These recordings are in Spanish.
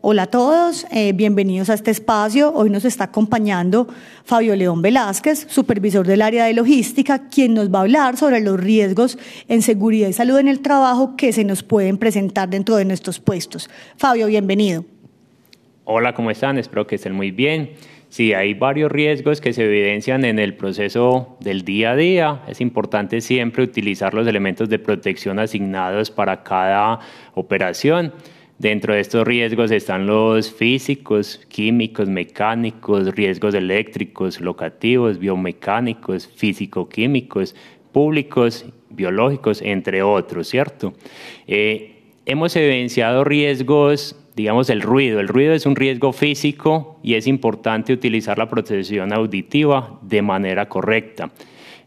Hola a todos, eh, bienvenidos a este espacio. Hoy nos está acompañando Fabio León Velázquez, supervisor del área de logística, quien nos va a hablar sobre los riesgos en seguridad y salud en el trabajo que se nos pueden presentar dentro de nuestros puestos. Fabio, bienvenido. Hola, ¿cómo están? Espero que estén muy bien. Sí, hay varios riesgos que se evidencian en el proceso del día a día. Es importante siempre utilizar los elementos de protección asignados para cada operación. Dentro de estos riesgos están los físicos, químicos, mecánicos, riesgos eléctricos, locativos, biomecánicos, físico-químicos, públicos, biológicos, entre otros, ¿cierto? Eh, hemos evidenciado riesgos, digamos, el ruido. El ruido es un riesgo físico y es importante utilizar la protección auditiva de manera correcta.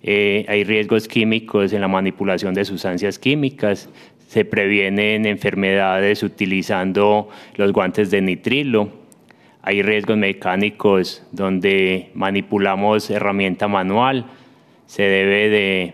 Eh, hay riesgos químicos en la manipulación de sustancias químicas, se previenen enfermedades utilizando los guantes de nitrilo. Hay riesgos mecánicos donde manipulamos herramienta manual. Se debe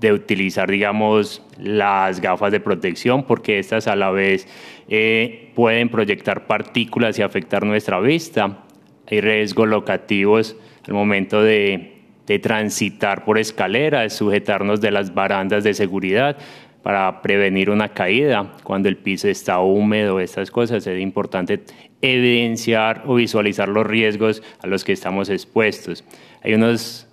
de, utilizar, digamos, las gafas de protección porque estas a la vez eh, pueden proyectar partículas y afectar nuestra vista. Hay riesgos locativos al momento de, de transitar por escaleras, sujetarnos de las barandas de seguridad para prevenir una caída. Cuando el piso está húmedo, estas cosas, es importante evidenciar o visualizar los riesgos a los que estamos expuestos. Hay unos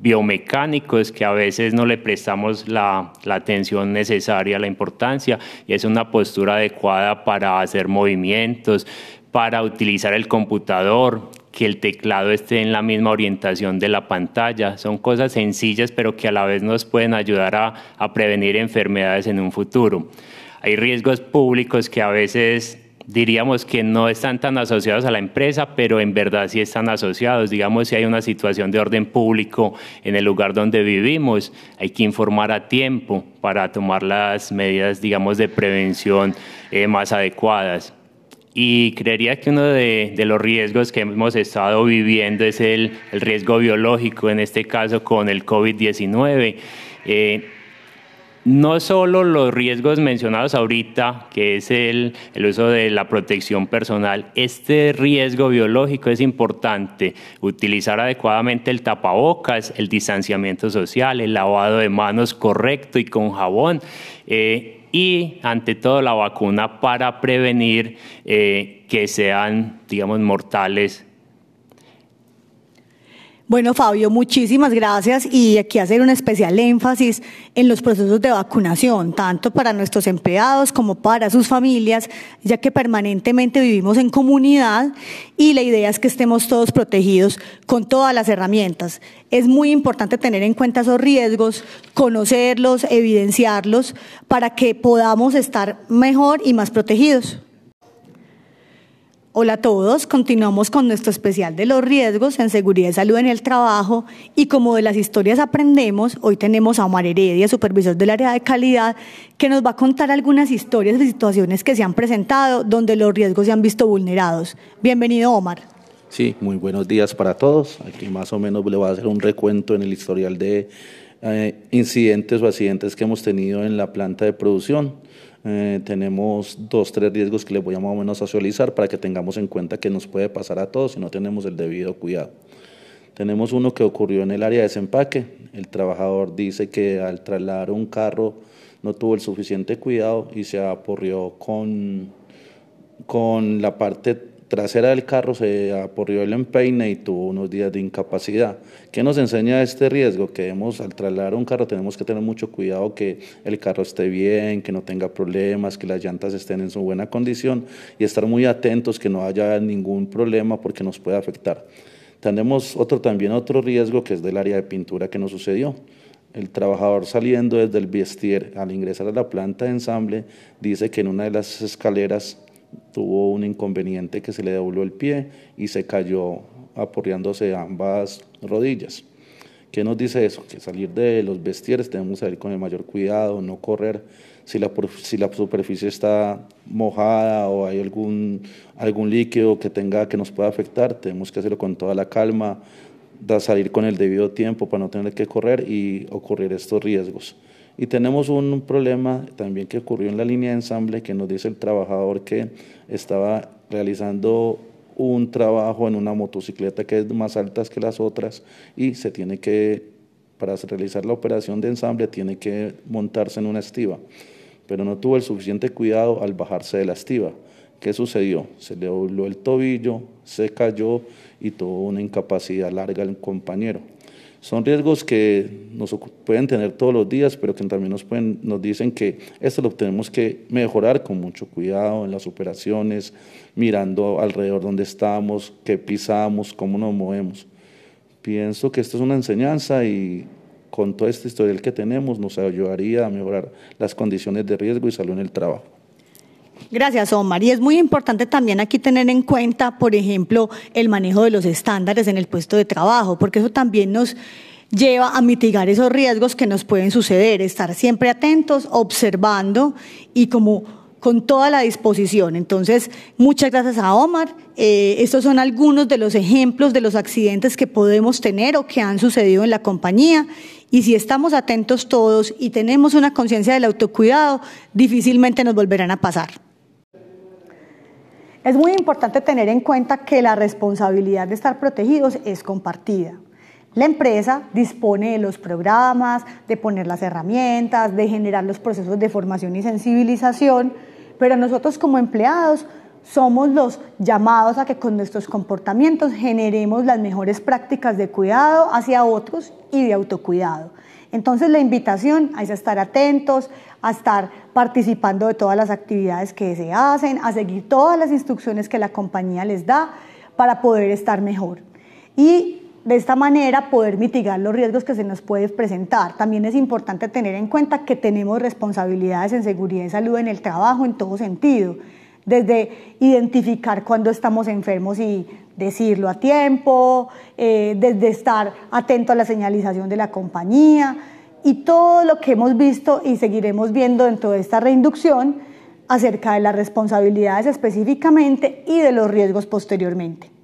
biomecánicos que a veces no le prestamos la, la, atención necesaria, la importancia, y es una postura adecuada para hacer movimientos, para utilizar el computador, que el teclado esté en la misma orientación de la pantalla. Son cosas sencillas, pero que a la vez nos pueden ayudar a, prevenir enfermedades en un futuro. Hay riesgos públicos que a veces diríamos que no están tan asociados a la empresa, pero en verdad sí están asociados. Digamos, si hay una situación de orden público en el lugar donde vivimos, hay que informar a tiempo para tomar las medidas, digamos, de prevención eh, más adecuadas. Y creería que uno de, los riesgos que hemos estado viviendo es el, riesgo biológico, en este caso con el COVID-19. Eh, no solo los riesgos mencionados ahorita, que es el, el, uso de la protección personal, este riesgo biológico es importante. Utilizar adecuadamente el tapabocas, el distanciamiento social, el lavado de manos correcto y con jabón. Eh, y ante todo la vacuna para prevenir eh, que sean, digamos, mortales bueno, Fabio, muchísimas gracias y aquí hacer un especial énfasis en los procesos de vacunación, tanto para nuestros empleados como para sus familias, ya que permanentemente vivimos en comunidad y la idea es que estemos todos protegidos con todas las herramientas. Es muy importante tener en cuenta esos riesgos, conocerlos, evidenciarlos, para que podamos estar mejor y más protegidos. Hola a todos, continuamos con nuestro especial de los riesgos en seguridad y salud en el trabajo y como de las historias aprendemos, hoy tenemos a Omar Heredia, supervisor del área de calidad, que nos va a contar algunas historias de situaciones que se han presentado donde los riesgos se han visto vulnerados. Bienvenido Omar. Sí, muy buenos días para todos. Aquí más o menos le voy a hacer un recuento en el historial de eh, incidentes o accidentes que hemos tenido en la planta de producción. Eh, tenemos dos, tres riesgos que les voy a más o menos socializar para que tengamos en cuenta que nos puede pasar a todos si no tenemos el debido cuidado. Tenemos uno que ocurrió en el área de desempaque. El trabajador dice que al trasladar un carro no tuvo el suficiente cuidado y se aporrió con, con la parte trasera del carro se aporrió el empeine y tuvo unos días de incapacidad. ¿Qué nos enseña este riesgo? Que hemos, al trasladar un carro tenemos que tener mucho cuidado que el carro esté bien, que no tenga problemas, que las llantas estén en su buena condición y estar muy atentos que no haya ningún problema porque nos puede afectar. Tenemos otro, también otro riesgo que es del área de pintura que nos sucedió. El trabajador saliendo desde el vestier al ingresar a la planta de ensamble dice que en una de las escaleras tuvo un inconveniente que se le dobló el pie y se cayó aporreándose ambas rodillas. ¿Qué nos dice eso? Que salir de los vestieres tenemos que ir con el mayor cuidado, no correr. Si la, si la superficie está mojada o hay algún, algún líquido que, tenga, que nos pueda afectar, tenemos que hacerlo con toda la calma, salir con el debido tiempo para no tener que correr y ocurrir estos riesgos. Y tenemos un problema también que ocurrió en la línea de ensamble que nos dice el trabajador que estaba realizando un trabajo en una motocicleta que es más alta que las otras y se tiene que, para realizar la operación de ensamble, tiene que montarse en una estiva, pero no tuvo el suficiente cuidado al bajarse de la estiva. ¿Qué sucedió? Se le dobló el tobillo, se cayó y tuvo una incapacidad larga el compañero. Son riesgos que nos pueden tener todos los días, pero que también nos, pueden, nos dicen que esto lo tenemos que mejorar con mucho cuidado en las operaciones, mirando alrededor donde estamos, qué pisamos, cómo nos movemos. Pienso que esto es una enseñanza y con todo este historial que tenemos nos ayudaría a mejorar las condiciones de riesgo y salud en el trabajo. Gracias, Omar. Y es muy importante también aquí tener en cuenta, por ejemplo, el manejo de los estándares en el puesto de trabajo, porque eso también nos lleva a mitigar esos riesgos que nos pueden suceder, estar siempre atentos, observando y como con toda la disposición. Entonces, muchas gracias a Omar. Eh, estos son algunos de los ejemplos de los accidentes que podemos tener o que han sucedido en la compañía. Y si estamos atentos todos y tenemos una conciencia del autocuidado, difícilmente nos volverán a pasar. Es muy importante tener en cuenta que la responsabilidad de estar protegidos es compartida. La empresa dispone de los programas, de poner las herramientas, de generar los procesos de formación y sensibilización, pero nosotros como empleados somos los llamados a que con nuestros comportamientos generemos las mejores prácticas de cuidado hacia otros y de autocuidado. Entonces la invitación es a estar atentos, a estar participando de todas las actividades que se hacen, a seguir todas las instrucciones que la compañía les da para poder estar mejor. Y de esta manera poder mitigar los riesgos que se nos pueden presentar. También es importante tener en cuenta que tenemos responsabilidades en seguridad y salud en el trabajo en todo sentido, desde identificar cuando estamos enfermos y decirlo a tiempo, eh, desde estar atento a la señalización de la compañía y todo lo que hemos visto y seguiremos viendo dentro de esta reinducción acerca de las responsabilidades específicamente y de los riesgos posteriormente.